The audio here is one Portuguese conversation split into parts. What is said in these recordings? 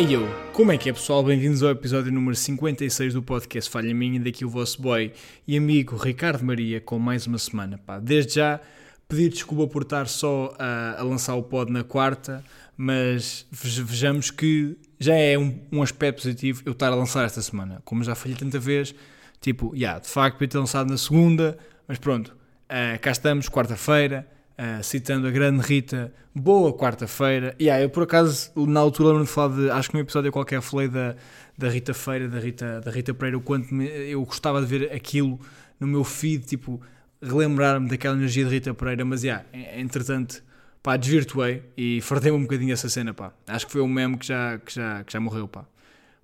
Ei eu, como é que é pessoal? Bem-vindos ao episódio número 56 do podcast Falha Minha, daqui o vosso boy e amigo Ricardo Maria com mais uma semana. Pá, desde já pedir desculpa por estar só a, a lançar o pod na quarta, mas vejamos que já é um, um, aspecto positivo eu estar a lançar esta semana. Como já falhei tanta vez, tipo, yeah, de facto podia ter lançado na segunda, mas pronto, uh, cá estamos, quarta-feira Uh, citando a grande Rita, boa quarta-feira. E yeah, eu por acaso, na altura, lembro-me de falar de, acho que num episódio qualquer falei da, da Rita Feira, da Rita, da Rita Pereira, o quanto me, eu gostava de ver aquilo no meu feed, tipo, relembrar-me daquela energia de Rita Pereira, mas yeah, entretanto, pá, desvirtuei e fardei-me um bocadinho essa cena, pá. Acho que foi um meme que já, que já, que já morreu, pá.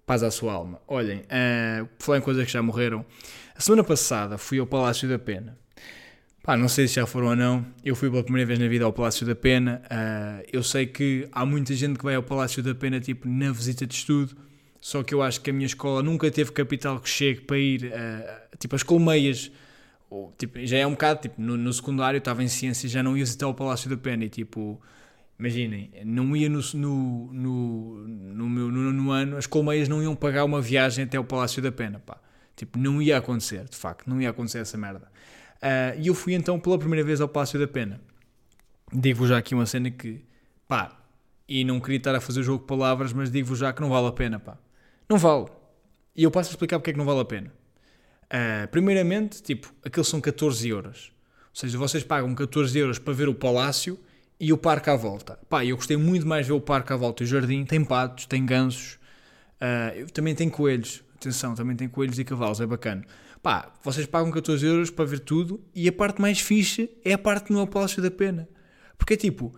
Paz à sua alma. Olhem, uh, falar em coisas que já morreram. A semana passada fui ao Palácio da Pena Pá, não sei se já foram ou não. Eu fui pela primeira vez na vida ao Palácio da Pena. Uh, eu sei que há muita gente que vai ao Palácio da Pena tipo na visita de estudo. Só que eu acho que a minha escola nunca teve capital que chegue para ir. Uh, tipo, as colmeias. Ou, tipo, já é um bocado. Tipo, no, no secundário estava em ciência já não ia visitar o Palácio da Pena. E tipo. Imaginem, não ia no, no, no, no, meu, no, no ano, as colmeias não iam pagar uma viagem até o Palácio da Pena, pá. Tipo, não ia acontecer, de facto, não ia acontecer essa merda. Uh, e eu fui então pela primeira vez ao Palácio da Pena. Digo-vos já aqui uma cena que, pá, e não queria estar a fazer o jogo de palavras, mas digo-vos já que não vale a pena, pá. Não vale. E eu passo a explicar porque é que não vale a pena. Uh, primeiramente, tipo, aqueles são 14 euros. Ou seja, vocês pagam 14 euros para ver o palácio e o parque à volta. Pá, eu gostei muito mais ver o parque à volta e o jardim. Tem patos, tem gansos, uh, também tem coelhos. Atenção, também tem coelhos e cavalos, é bacana. Pá, vocês pagam 14 euros para ver tudo e a parte mais fixe é a parte no Palácio da Pena. Porque é tipo,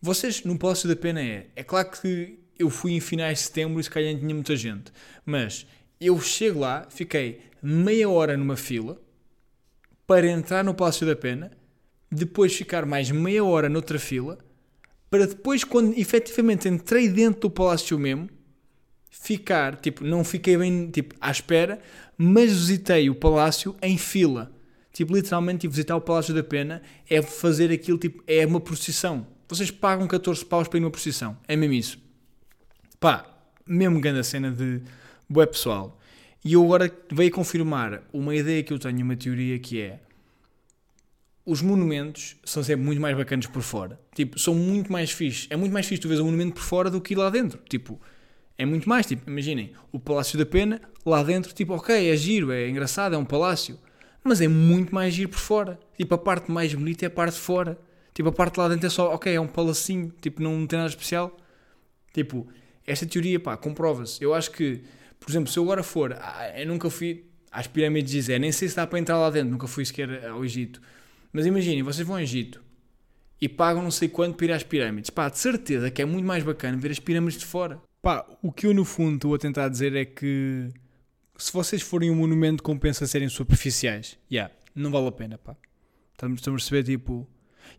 vocês no Palácio da Pena é. É claro que eu fui em finais de setembro e se calhar tinha muita gente, mas eu chego lá, fiquei meia hora numa fila para entrar no Palácio da Pena, depois ficar mais meia hora noutra fila, para depois, quando efetivamente entrei dentro do Palácio mesmo, ficar, tipo, não fiquei bem, tipo, à espera, mas visitei o palácio em fila. Tipo, literalmente, tipo, visitar o Palácio da Pena é fazer aquilo, tipo, é uma procissão. Vocês pagam 14 paus para ir numa procissão. É mesmo isso. Pá, mesmo grande a cena de bué pessoal. E eu agora veio confirmar uma ideia que eu tenho, uma teoria que é os monumentos são sempre muito mais bacanas por fora. Tipo, são muito mais fixe. É muito mais fixe tu vês um monumento por fora do que ir lá dentro. Tipo, é muito mais, tipo, imaginem, o Palácio da Pena, lá dentro, tipo, ok, é giro, é engraçado, é um palácio, mas é muito mais giro por fora. Tipo, a parte mais bonita é a parte de fora. Tipo, a parte lá dentro é só, ok, é um palacinho, tipo, não tem nada especial. Tipo, esta teoria, pá, comprova-se. Eu acho que, por exemplo, se eu agora for, ah, eu nunca fui às pirâmides de Gizé, nem sei se dá para entrar lá dentro, nunca fui sequer ao Egito. Mas imaginem, vocês vão ao Egito e pagam não sei quanto para ir às pirâmides. Pá, de certeza que é muito mais bacana ver as pirâmides de fora. Pá, o que eu no fundo estou a tentar dizer é que se vocês forem um monumento compensa serem superficiais. Yeah, não vale a pena, pá. Estamos a perceber, tipo...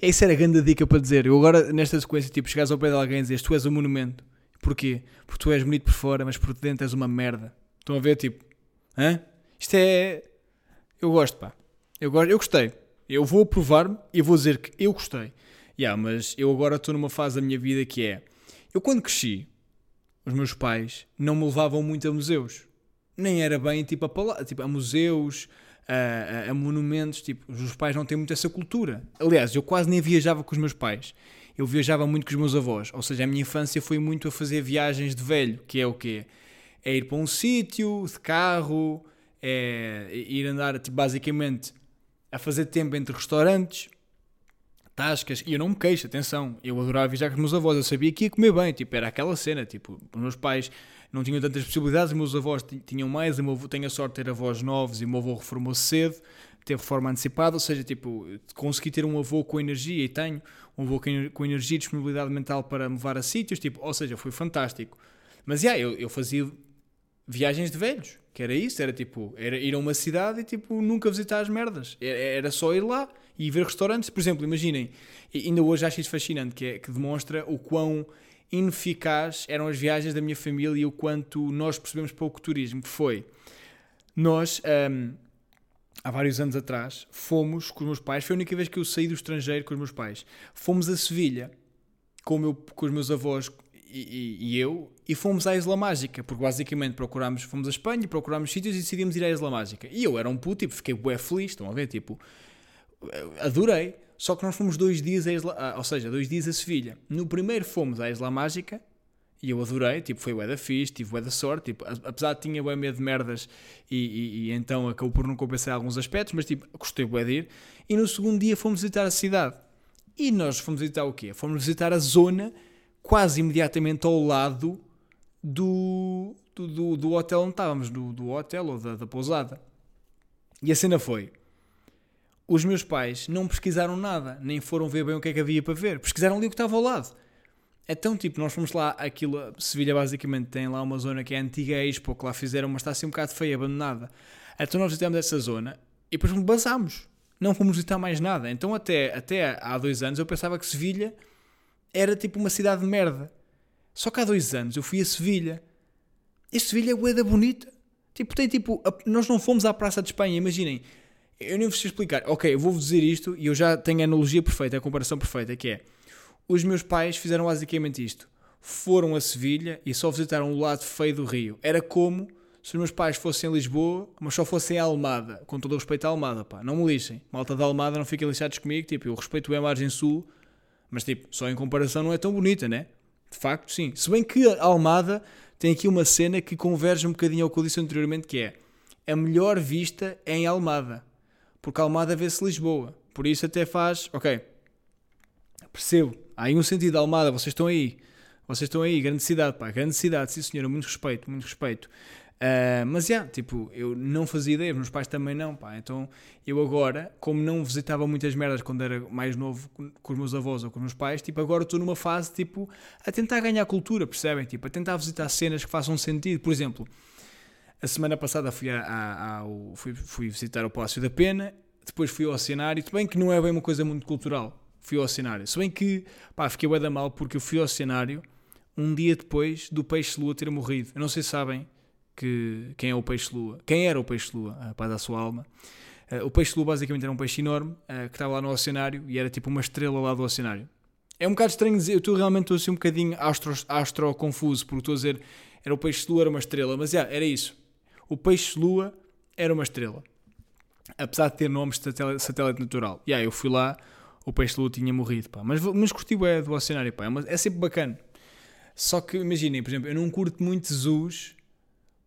Essa era a grande dica para dizer. Eu agora, nesta sequência, tipo, chegares ao pé de alguém e dizes tu és um monumento. Porquê? Porque tu és bonito por fora, mas por dentro és uma merda. Estão a ver, tipo... Hã? Isto é... Eu gosto, pá. Eu, gosto, eu gostei. Eu vou aprovar-me e vou dizer que eu gostei. Yeah, mas eu agora estou numa fase da minha vida que é... Eu quando cresci, os meus pais não me levavam muito a museus. Nem era bem tipo a, tipo, a museus, a, a, a, monumentos. Tipo, os meus pais não têm muito essa cultura. Aliás, eu quase nem viajava com os meus pais. Eu viajava muito com os meus avós. Ou seja, a minha infância foi muito a fazer viagens de velho, que é o quê? É ir para um sítio de carro, é ir andar tipo, basicamente a fazer tempo entre restaurantes tascas, e eu não me queixo, atenção, eu adorava viajar com os meus avós, eu sabia que ia comer bem, tipo, era aquela cena, tipo, os meus pais não tinham tantas possibilidades, os meus avós tinham mais, o meu avô, tenho a sorte de ter avós novos e o meu avô reformou-se cedo, teve reforma antecipada, ou seja, tipo, consegui ter um avô com energia e tenho um avô com energia e disponibilidade mental para me levar a sítios, tipo, ou seja, foi fantástico. Mas, yeah, eu, eu fazia viagens de velhos, que era isso, era tipo, era ir a uma cidade e tipo, nunca visitar as merdas, era, só ir lá e ver restaurantes. Por exemplo, imaginem, ainda hoje acho isso fascinante, que, é, que demonstra o quão ineficaz eram as viagens da minha família e o quanto nós percebemos pouco turismo, que foi, nós, um, há vários anos atrás, fomos com os meus pais, foi a única vez que eu saí do estrangeiro com os meus pais, fomos a Sevilha, com, meu, com os meus avós, e, e, eu e fomos à Isla Mágica, porque basicamente procurámos, fomos a Espanha, procurámos sítios e decidimos ir à Isla Mágica. E eu era um puto, tipo, fiquei bué feliz, estão a ver, tipo, adorei. Só que nós fomos dois dias a Isla, ah, ou seja, dois dias a Sevilha. No primeiro fomos à Isla Mágica e eu adorei, tipo, foi bué da fixe, tive bué da sorte, tipo, apesar de tinha bué medo de merdas e, e, e, então acabou por não compensar alguns aspectos, mas tipo, gostei bué de ir. E no segundo dia fomos visitar a cidade. E nós fomos visitar o quê? Fomos visitar a zona quase imediatamente ao lado do, do, do, do hotel onde estávamos, do, do hotel ou da, da pousada. E a cena foi: os meus pais não pesquisaram nada, nem foram ver bem o que é que havia para ver, pesquisaram ali o que estava ao lado. Então, tipo, nós fomos lá, aquilo, Sevilha basicamente tem lá uma zona que é antiga Expo, que lá fizeram, mas está assim um bocado feia, abandonada. Então nós visitamos essa zona e depois basámos. Não fomos visitar mais nada. Então até, até há dois anos eu pensava que Sevilha era tipo uma cidade de merda. Só que há dois anos eu fui a Sevilha. E Sevilha é boeda bonita. Tipo, tem tipo. Nós não fomos à Praça de Espanha, imaginem. Eu nem vos sei explicar. Ok, eu vou-vos dizer isto e eu já tenho a analogia perfeita, a comparação perfeita, que é. Os meus pais fizeram basicamente isto. Foram a Sevilha e só visitaram o lado feio do Rio. Era como se os meus pais fossem em Lisboa, mas só fossem a Almada, com todo o respeito à Almada, pá, não me lixem. Malta da Almada não fiquem lixados comigo, tipo, eu respeito a margem sul, mas tipo, só em comparação não é tão bonita, né? De facto, sim. Se bem que a Almada tem aqui uma cena que converge um bocadinho ao que eu disse anteriormente, que é a melhor vista é em Almada, porque Almada vê-se Lisboa, por isso até faz, ok, percebo, há aí um sentido da Almada, vocês estão aí, vocês estão aí, grande cidade, pá, grande cidade, sim senhora, muito respeito, muito respeito. Uh, mas já, yeah, tipo, eu não fazia ideia, meus pais também não, pá. Então eu agora, como não visitava muitas merdas quando era mais novo com os meus avós ou com os meus pais, tipo, agora estou numa fase, tipo, a tentar ganhar cultura, percebem? Tipo, a tentar visitar cenas que façam sentido. Por exemplo, a semana passada fui, a, a, fui, fui visitar o Palácio da Pena, depois fui ao cenário, se bem que não é bem uma coisa muito cultural, fui ao cenário. Se bem que, pá, fiquei bem da mal porque eu fui ao cenário um dia depois do Peixe-Lua ter morrido. Eu não sei se sabem que, quem é o peixe-lua, quem era o peixe-lua, a paz da sua alma. Uh, o peixe-lua basicamente era um peixe enorme uh, que estava lá no oceanário e era tipo uma estrela lá do oceanário. É um bocado estranho dizer, eu estou realmente estou assim um bocadinho astro, astro confuso, porque estou a dizer era o peixe-lua, era uma estrela, mas yeah, era isso. O peixe-lua era uma estrela. Apesar de ter nomes de satélite, natural. E yeah, eu fui lá, o peixe-lua tinha morrido, pá. Mas, mas curti é do oceanário, pá. É, é sempre bacana. Só que imaginem, por exemplo, eu não curto muito zoos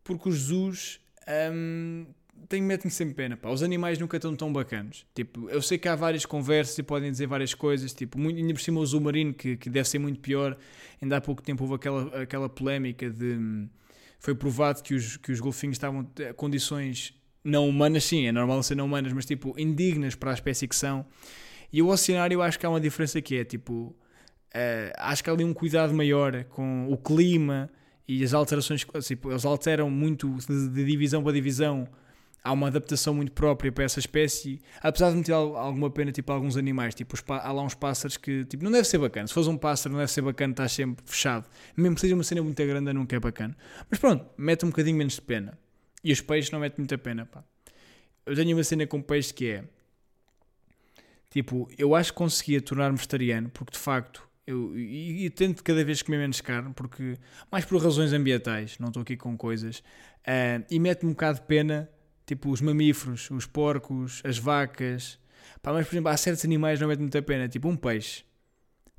porque os zoos um, têm, metem sempre pena. Pá. Os animais nunca estão tão bacanos. Tipo, eu sei que há várias conversas e podem dizer várias coisas, tipo, muito, ainda por cima o zoo marino, que, que deve ser muito pior. Ainda há pouco tempo houve aquela, aquela polémica de. Hum, foi provado que os, que os golfinhos estavam em condições não humanas, sim, é normal ser não humanas, mas tipo, indignas para a espécie que são. E o oceanário acho que há uma diferença que é, tipo, uh, acho que há ali um cuidado maior com o clima, e as alterações, tipo, eles alteram muito de, divisão para divisão. Há uma adaptação muito própria para essa espécie, apesar de me ter alguma pena, tipo, alguns animais, tipo, há lá uns pássaros que, tipo, não deve ser bacana. Se fosse um pássaro, não deve ser bacana, está sempre fechado. Mesmo que seja uma cena muito grande, nunca é bacana. Mas pronto, mete um bocadinho menos de pena. E os peixes não metem muita pena, pá. Eu tenho uma cena com peixe que é, tipo, eu acho que conseguia tornar-me vegetariano, porque de facto eu, e, e, tento cada vez comer menos carne, porque mais por razões ambientais, não estou aqui com coisas, uh, e mete-me um bocado de pena, tipo os mamíferos, os porcos, as vacas. Pá, mas por exemplo, há certos animais não mete muita pena, tipo um peixe.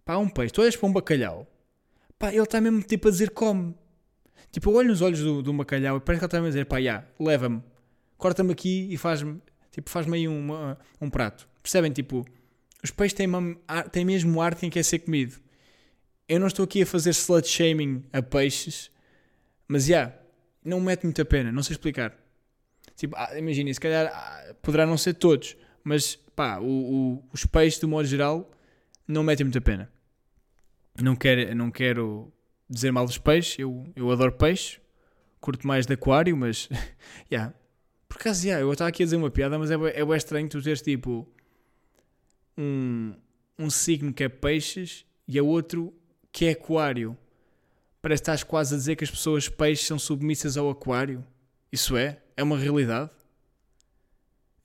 Pá, um peixe, tu olhas para um bacalhau, pá, ele está mesmo tipo a dizer come. Tipo, eu olho nos olhos do, do bacalhau e parece que ele está a dizer, pá, já, leva-me, corta-me aqui e faz-me, tipo, faz-me aí um, um prato. Percebem? Tipo, os peixes têm, uma, têm mesmo arte em que é ser comido. Eu não estou aqui a fazer slut shaming a peixes, mas já, yeah, não mete muita pena, não sei explicar. Tipo, ah, imagina, se calhar ah, poderá não ser todos, mas pá, o, o, os peixes, de modo geral, não metem muita pena. Não quero, não quero dizer mal dos peixes, eu, eu adoro peixe, curto mais de aquário, mas, yeah. Por acaso, yeah, eu estava aqui a dizer uma piada, mas é, é estranho tu teres tipo um, um signo que é peixes e a outro que é aquário. Parece que estás quase a dizer que as pessoas peixes são submissas ao aquário. Isso é? É uma realidade?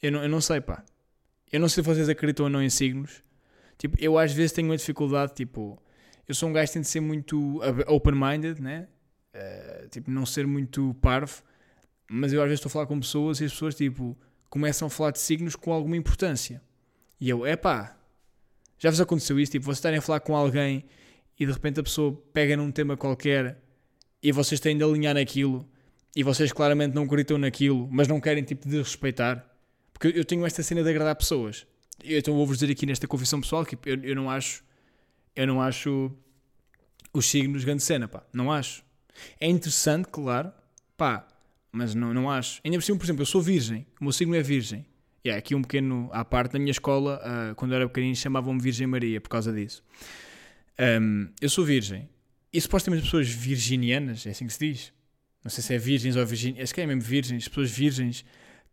Eu não, eu não sei, pá. Eu não sei se vocês acreditam ou não em signos. Tipo, eu às vezes tenho uma dificuldade, tipo... eu sou um gajo que tenta ser muito open-minded, né? Uh, tipo, não ser muito parvo, mas eu às vezes estou a falar com pessoas e as pessoas, tipo, começam a falar de signos com alguma importância. E eu, epá, já vos aconteceu isso? Tipo, vocês estarem a falar com alguém e de repente a pessoa pega num tema qualquer e vocês têm de alinhar naquilo e vocês claramente não acreditam naquilo, mas não querem tipo de respeitar. Porque eu tenho esta cena de agradar pessoas. Então vou-vos dizer aqui nesta confissão pessoal que eu, eu não acho eu não acho os signos grande cena, pá. Não acho. É interessante, claro, pá, mas não, não acho. Ainda por cima, por exemplo, eu sou virgem, o meu signo é virgem. Yeah, aqui um pequeno à parte, na minha escola, uh, quando eu era pequenino, chamavam-me Virgem Maria por causa disso. Um, eu sou virgem. E supostamente as pessoas virginianas, é assim que se diz? Não sei se é virgens ou virginianas, acho que é mesmo virgens. As pessoas virgens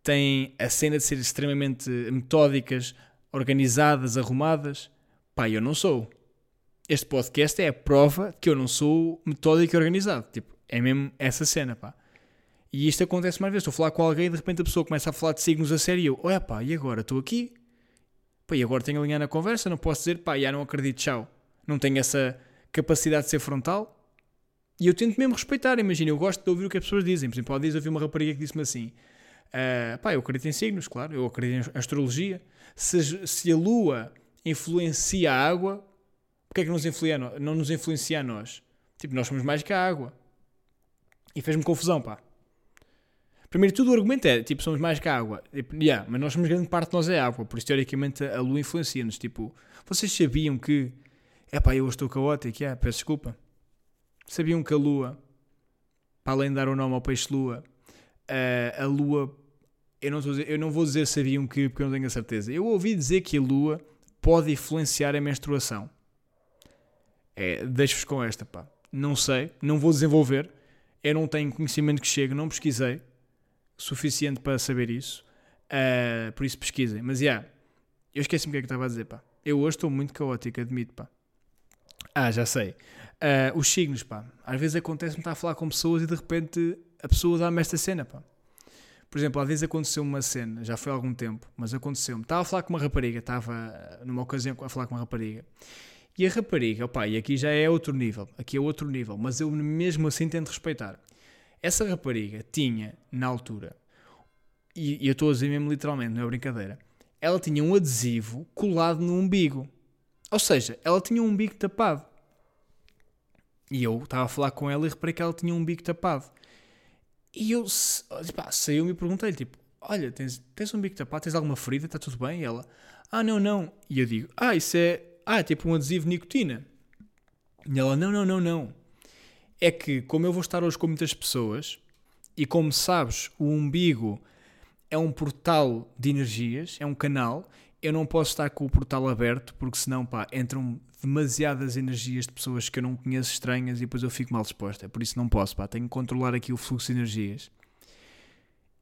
têm a cena de ser extremamente metódicas, organizadas, arrumadas. Pá, eu não sou. Este podcast é a prova de que eu não sou metódico e organizado. Tipo, é mesmo essa cena, pá. E isto acontece mais vezes. Estou a falar com alguém e de repente a pessoa começa a falar de signos a sério e eu, olha pá, e agora? Estou aqui. Pá, e agora tenho a linha na conversa, não posso dizer, pá, já não acredito, tchau. Não tenho essa capacidade de ser frontal. E eu tento mesmo respeitar, imagina, eu gosto de ouvir o que as pessoas dizem. Por exemplo, há dias ouvi uma rapariga que disse-me assim: uh, pá, eu acredito em signos, claro, eu acredito em astrologia. Se, se a lua influencia a água, porque é que nos influencia, não nos influencia a nós? Tipo, nós somos mais que a água. E fez-me confusão, pá. Primeiro tudo, o argumento é, tipo, somos mais que a água. Tipo, yeah, mas nós somos grande parte de nós é água, por isso, teoricamente, a lua influencia-nos. Tipo, vocês sabiam que... É pá, eu estou caótico, yeah, peço desculpa. Sabiam que a lua, para além de dar o nome ao peixe-lua, uh, a lua... Eu não, dizer, eu não vou dizer sabiam que, porque eu não tenho a certeza. Eu ouvi dizer que a lua pode influenciar a menstruação. É, deixo-vos com esta, pá. Não sei, não vou desenvolver. Eu não tenho conhecimento que chegue, não pesquisei suficiente para saber isso. Uh, por isso pesquisem. Mas, yeah, eu esqueci-me o que é que estava a dizer, pá. Eu hoje estou muito caótico, admito, pá. Ah, já sei. Uh, os signos, pá. Às vezes acontece-me estar a falar com pessoas e de repente a pessoa dá-me esta cena, pá. Por exemplo, às vezes aconteceu uma cena, já foi há algum tempo, mas aconteceu-me. Estava a falar com uma rapariga, estava numa ocasião a falar com uma rapariga. E a rapariga, opá, e aqui já é outro nível, aqui é outro nível, mas eu mesmo assim tento respeitar. Essa rapariga tinha, na altura, e, e eu estou a dizer mesmo literalmente, não é brincadeira, ela tinha um adesivo colado no umbigo. Ou seja, ela tinha um umbigo tapado. E eu estava a falar com ela e reparei que ela tinha um umbigo tapado. E eu pá, saiu-me e perguntei-lhe, tipo, olha, tens, tens um umbigo tapado, tens alguma ferida, está tudo bem? E ela, ah, não, não. E eu digo, ah, isso é, ah, é tipo um adesivo de nicotina. E ela, não, não, não, não é que, como eu vou estar hoje com muitas pessoas, e como sabes, o umbigo é um portal de energias, é um canal, eu não posso estar com o portal aberto, porque senão, pá, entram demasiadas energias de pessoas que eu não conheço estranhas e depois eu fico mal disposta. Por isso não posso, pá, tenho que controlar aqui o fluxo de energias.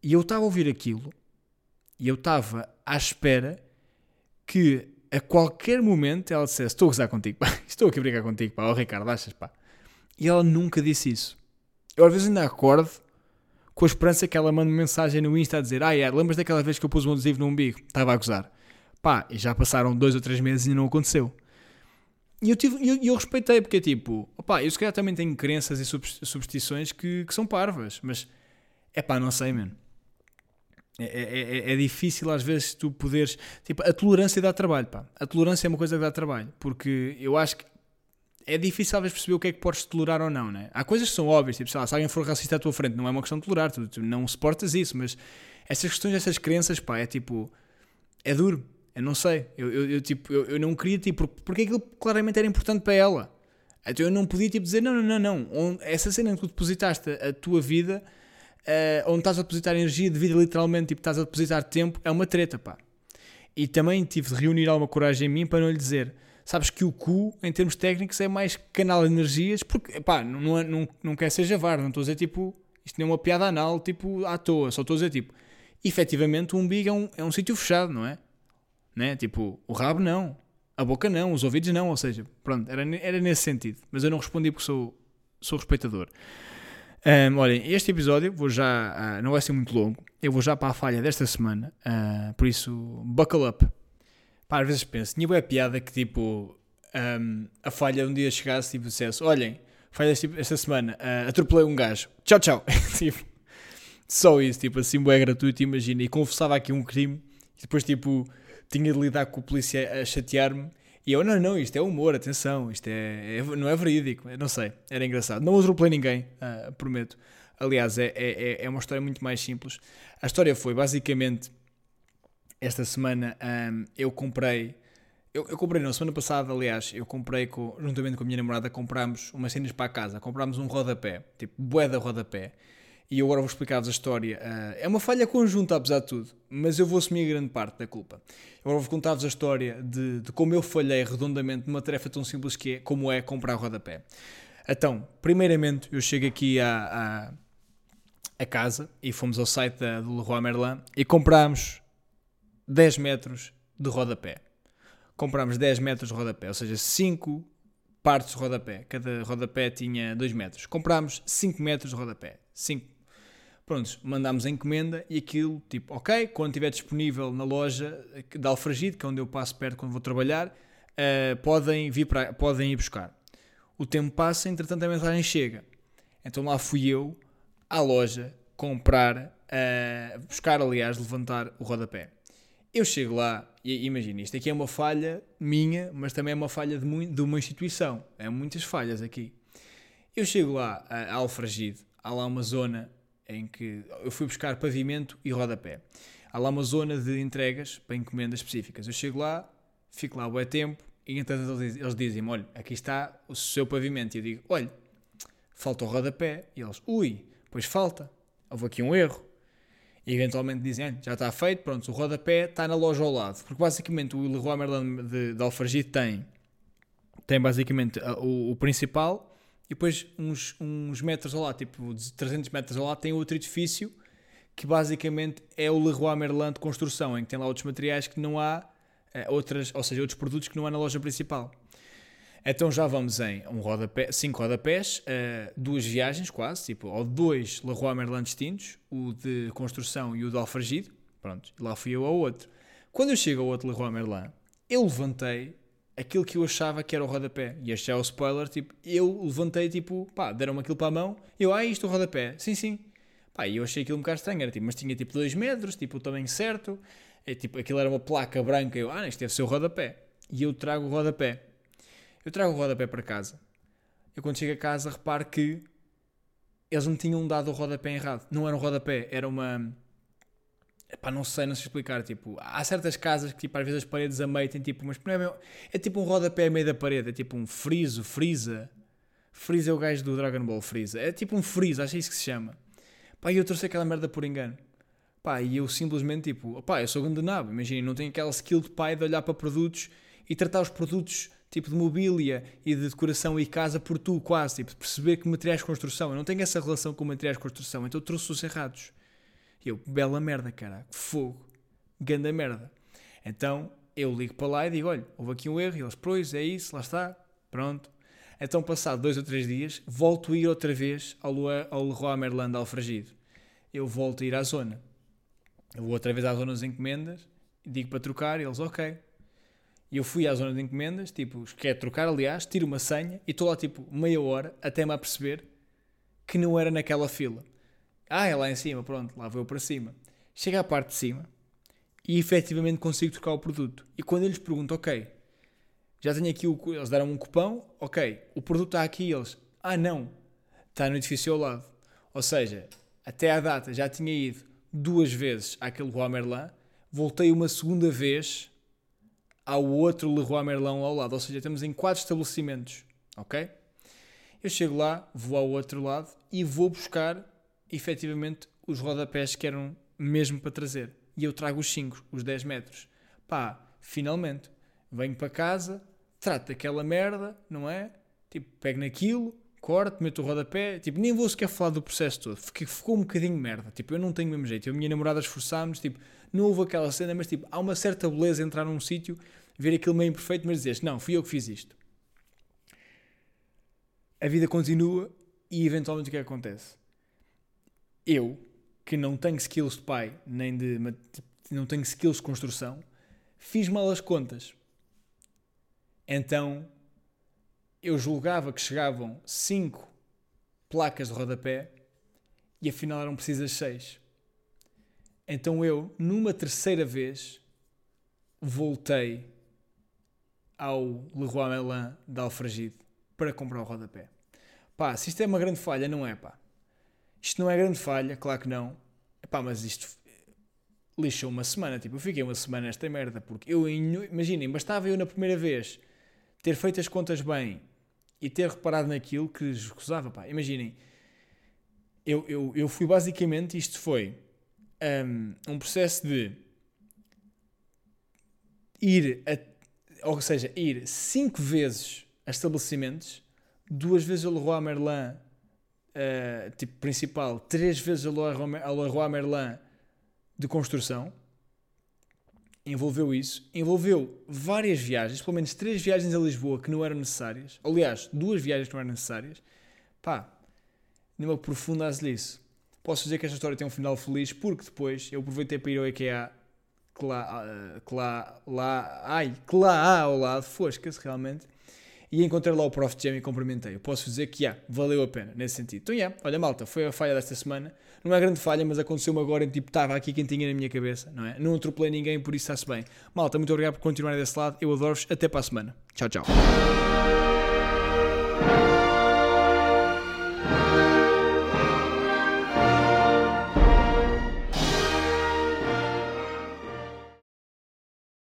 E eu estava a ouvir aquilo, e eu estava à espera que a qualquer momento ela dissesse: Estou a gozar contigo, pá, estou aqui a brincar contigo, pá, oh Ricardo, achas, pá. E ela nunca disse isso. Eu às vezes ainda acordo com a esperança que ela mande mensagem no Insta a dizer: Ah, é, lembras daquela vez que eu pus um adesivo no umbigo? Estava a gozar. Pá, e já passaram dois ou três meses e não aconteceu. E eu, tive, eu, eu respeitei, porque tipo, opá, eu se calhar também tenho crenças e superstições que, que são parvas, mas é pá, não sei, mano. É, é, é, é, difícil às vezes tu poderes. Tipo, a tolerância dá trabalho, pá. A tolerância é uma coisa que dá trabalho, porque eu acho que é difícil às vezes perceber o que é que podes tolerar ou não, né? Há coisas que são óbvias, tipo, sei lá, se alguém for racista à tua frente, não é uma questão de tolerar, tu, tu não suportas isso, mas essas questões, essas crenças, pá, é tipo, é duro, eu não sei, eu, eu, eu tipo, eu, eu, não queria, tipo, porque aquilo claramente era importante para ela, então eu não podia, tipo, dizer, não, não, não, não, essa cena em que tu depositaste a tua vida, uh, onde estás a depositar energia de vida, literalmente, tipo, estás a depositar tempo, é uma treta, pá. E também tive de reunir alguma coragem em mim para não lhe dizer sabes que o cu, em termos técnicos, é mais canal de energias, porque, pá, não, é, não, não quer ser javar, não estou a dizer tipo, isto não é uma piada anal, tipo, à toa, só estou a dizer tipo, efetivamente o umbigo é um, é um sítio fechado, não é? Né? Tipo, o rabo não, a boca não, os ouvidos não, ou seja, pronto, era, era nesse sentido, mas eu não respondi porque sou, sou respeitador. Um, olhem, este episódio vou já, uh, não vai ser muito longo, eu vou já para a falha desta semana, uh, por isso, buckle up. Pá, às vezes penso, tinha boa piada que tipo, um, a falha um dia chegasse e tipo, dissesse: Olhem, falha tipo, esta semana, uh, atropelei um gajo, tchau, tchau. tipo, só isso, tipo, assim, é gratuito, imagina. E confessava aqui um crime e depois, tipo, tinha de lidar com o polícia a chatear-me. E eu, não, não, isto é humor, atenção, isto é, é não é verídico, não sei, era engraçado. Não atropelei ninguém, uh, prometo. Aliás, é, é, é uma história muito mais simples. A história foi, basicamente, esta semana um, eu comprei eu, eu, comprei na semana passada, aliás, eu comprei com, juntamente com a minha namorada, comprámos umas cenas para a casa, comprámos um rodapé, tipo bué da rodapé. E eu agora vou explicar-vos a história. Uh, é uma falha conjunta, apesar de tudo, mas eu vou assumir grande parte da culpa. Eu agora vou contar-vos a história de, de, como eu falhei redondamente numa tarefa tão simples que é, como é comprar rodapé. Então, primeiramente, eu chego aqui à, à, à casa e fomos ao site da, do Leroy Merlin e comprámos 10 metros de rodapé comprámos 10 metros de rodapé, ou seja, 5 partes de rodapé. Cada rodapé tinha 2 metros. Comprámos 5 metros de rodapé. 5. Prontos, mandámos a encomenda e aquilo, tipo, ok, quando estiver disponível na loja de Alfragide, que é onde eu passo perto quando vou trabalhar, uh, podem, vir podem ir buscar. O tempo passa, entretanto a mensagem chega. Então lá fui eu à loja comprar, uh, buscar, aliás, levantar o rodapé. Eu chego lá e imagina, isto aqui é uma falha minha, mas também é uma falha de, de uma instituição. É muitas falhas aqui. Eu chego lá a Alfragide, há lá uma zona em que eu fui buscar pavimento e rodapé. Há lá uma zona de entregas para encomendas específicas. Eu chego lá, fico lá um tempo e então eles dizem-me: olha, aqui está o seu pavimento. E eu digo: olha, falta o rodapé. E eles: ui, pois falta. Houve aqui um erro e eventualmente dizem, ah, já está feito, pronto, o rodapé está na loja ao lado. Porque basicamente o Leroy Merlin de, de Alfragide tem, tem basicamente o, o, principal e depois uns, uns metros ao lado, tipo 300 metros ao lado, tem outro edifício que basicamente é o Leroy Merlin de construção, em que tem lá outros materiais que não há, eh, outras, ou seja, outros produtos que não há na loja principal. Então já vamos em um rodapé, cinco rodapés, uh, duas viagens quase, tipo, ou dois Leroy Merlin distintos, o de construção e o de alfragido. Pronto, lá fui eu ao outro. Quando eu chego ao outro Leroy Merlin, eu levantei aquilo que eu achava que era o rodapé. E este é o spoiler, tipo, eu levantei, tipo, pá, deram-me aquilo para a mão, eu, ah, isto é o rodapé. Sim, sim. Pá, e eu achei aquilo um bocado estranho, era, tipo, mas tinha tipo 2 metros, tipo, o tamanho certo, e, tipo, aquilo era uma placa branca, eu, ah, isto deve ser o rodapé. E eu trago o rodapé. Eu trago o rodapé para casa. Eu quando chego a casa reparo que eles me tinham dado o rodapé errado. Não era um rodapé, era uma. Epá, não sei, não sei explicar. Tipo, há certas casas que tipo, às vezes as paredes a meio têm tipo. Mas não é, é tipo um rodapé a meio da parede. É tipo um friso, frisa. Freeza é o gajo do Dragon Ball Freeza. É tipo um freeza, acho que é isso que se chama. Pá, e eu trouxe aquela merda por engano. Pá, e eu simplesmente tipo, pá, eu sou gandanabo. Imagina, não tenho aquela skill de pai de olhar para produtos e tratar os produtos tipo de mobília e de decoração e casa por tu, quase, tipo, de perceber que materiais de construção. Eu não tenho essa relação com materiais de construção, então trouxe os errados. E eu, bela merda, cara, fogo, ganda merda. Então eu ligo para lá e digo: olha, houve aqui um erro. E eles, pois, é isso, lá está, pronto. Então, passado dois ou três dias, volto a ir outra vez ao, Lua, ao Leroy Merlin de Alfragido. Eu volto a ir à zona. Eu vou outra vez à zona das encomendas, digo para trocar, e eles, ok, e eu fui à zona de encomendas, tipo, quer trocar, aliás, tiro uma senha e estou lá tipo meia hora até me aperceber que não era naquela fila. Ah, é lá em cima, pronto, lá vou para cima. Chega à parte de cima e efetivamente consigo trocar o produto. E quando eles perguntam, ok, já tenho aqui o. Eles deram um cupão, ok, o produto está aqui, eles, ah não, está no edifício ao lado. Ou seja, até à data já tinha ido duas vezes àquele Roi Merlin, voltei uma segunda vez ao outro Leroy Merlin ao lado. Ou seja, temos em quatro estabelecimentos, ok? Eu chego lá, vou ao outro lado e vou buscar efetivamente os rodapés que eram mesmo para trazer. E eu trago os 5, os 10 metros. Pá, finalmente, venho para casa, trato daquela merda, não é? Tipo, pego naquilo, corto, meto o rodapé, tipo, nem vou sequer falar do processo todo, porque ficou um bocadinho merda, tipo, eu não tenho o mesmo jeito, eu e a minha namorada esforçámos, tipo, não houve aquela cena, mas tipo, há uma certa beleza entrar num sítio, ver aquilo meio imperfeito, mas dizer não, fui eu que fiz isto. A vida continua e eventualmente o que, é acontece? Eu, que não tenho skills de pai, nem de. não tenho skills de construção, fiz mal as contas. Então eu julgava que chegavam 5 placas de rodapé e afinal eram precisas 6. Então eu, numa terceira vez, voltei ao Leroy Merlin de Alfragide para comprar o rodapé. Pá, se isto é uma grande falha, não é pá. Isto não é grande falha, claro que não. Pá, mas isto lixou uma semana. Tipo, eu fiquei uma semana nesta merda. Porque eu, imaginem, bastava eu na primeira vez ter feito as contas bem e ter reparado naquilo que escusava. Pá, imaginem, eu, eu, eu fui basicamente, isto foi um, um processo de ir, a, ou seja, ir cinco vezes a estabelecimentos, duas vezes ao Leroy Merlin, uh, tipo principal, três vezes ao Leroy Merlin de construção. Envolveu isso, envolveu várias viagens, pelo menos três viagens a Lisboa que não eram necessárias. Aliás, duas viagens que não eram necessárias. Pá, numa profunda isso. Posso dizer que esta história tem um final feliz porque depois eu aproveitei para ir ao IKEA que lá, ah, que lá, lá, ai, que lá há ao lado, fosca-se realmente, e encontrei lá o Prof. Jam e cumprimentei. Posso dizer que, yeah, valeu a pena, nesse sentido. Então, yeah, olha, malta, foi a falha desta semana. Não é grande falha, mas aconteceu-me agora, tipo, estava aqui quentinha na minha cabeça, não é? Não atropelei ninguém, por isso está-se bem. Malta, muito obrigado por continuarem desse lado. Eu adoro-vos. Até para a semana. Tchau, tchau.